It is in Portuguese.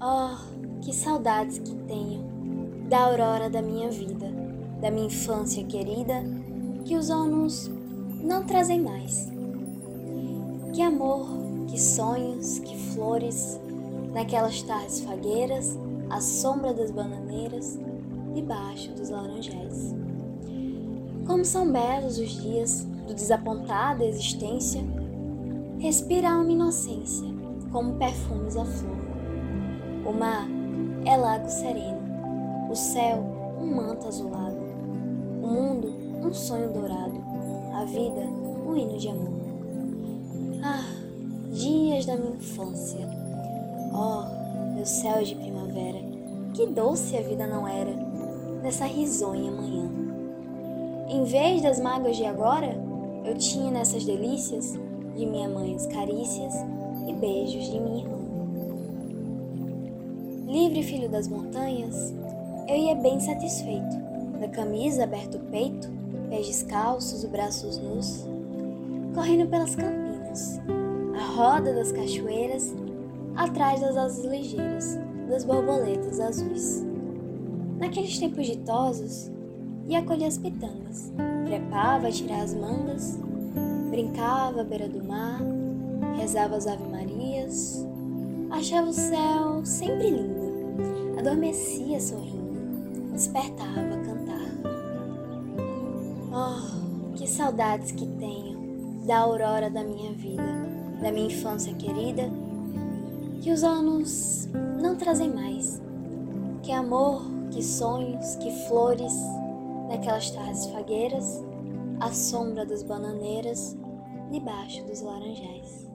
Oh, que saudades que tenho da aurora da minha vida, da minha infância querida, que os anos não trazem mais. Que amor, que sonhos, que flores, naquelas tardes fagueiras, à sombra das bananeiras, debaixo dos laranjais. Como são belos os dias do desapontada existência, respira uma inocência, como perfumes a flor. O mar é lago sereno, o céu um manto azulado, o mundo um sonho dourado, a vida um hino de amor. Ah, dias da minha infância, oh, meu céu de primavera, que doce a vida não era nessa risonha manhã. Em vez das mágoas de agora, eu tinha nessas delícias de minha mãe as carícias e beijos de minha irmã. Livre filho das montanhas, eu ia bem satisfeito, da camisa aberto o peito, pés descalços e braços nus, correndo pelas campinas, a roda das cachoeiras, atrás das asas ligeiras, das borboletas azuis. Naqueles tempos ditosos, ia colher as pitangas, trepava a tirar as mangas, brincava à beira do mar, rezava as ave-marias, achava o céu sempre lindo, adormecia sorrindo, despertava a cantar. Oh, que saudades que tenho da aurora da minha vida, da minha infância querida, que os anos não trazem mais. Que amor, que sonhos, que flores, naquelas tardes fagueiras, à sombra das bananeiras, debaixo dos laranjais.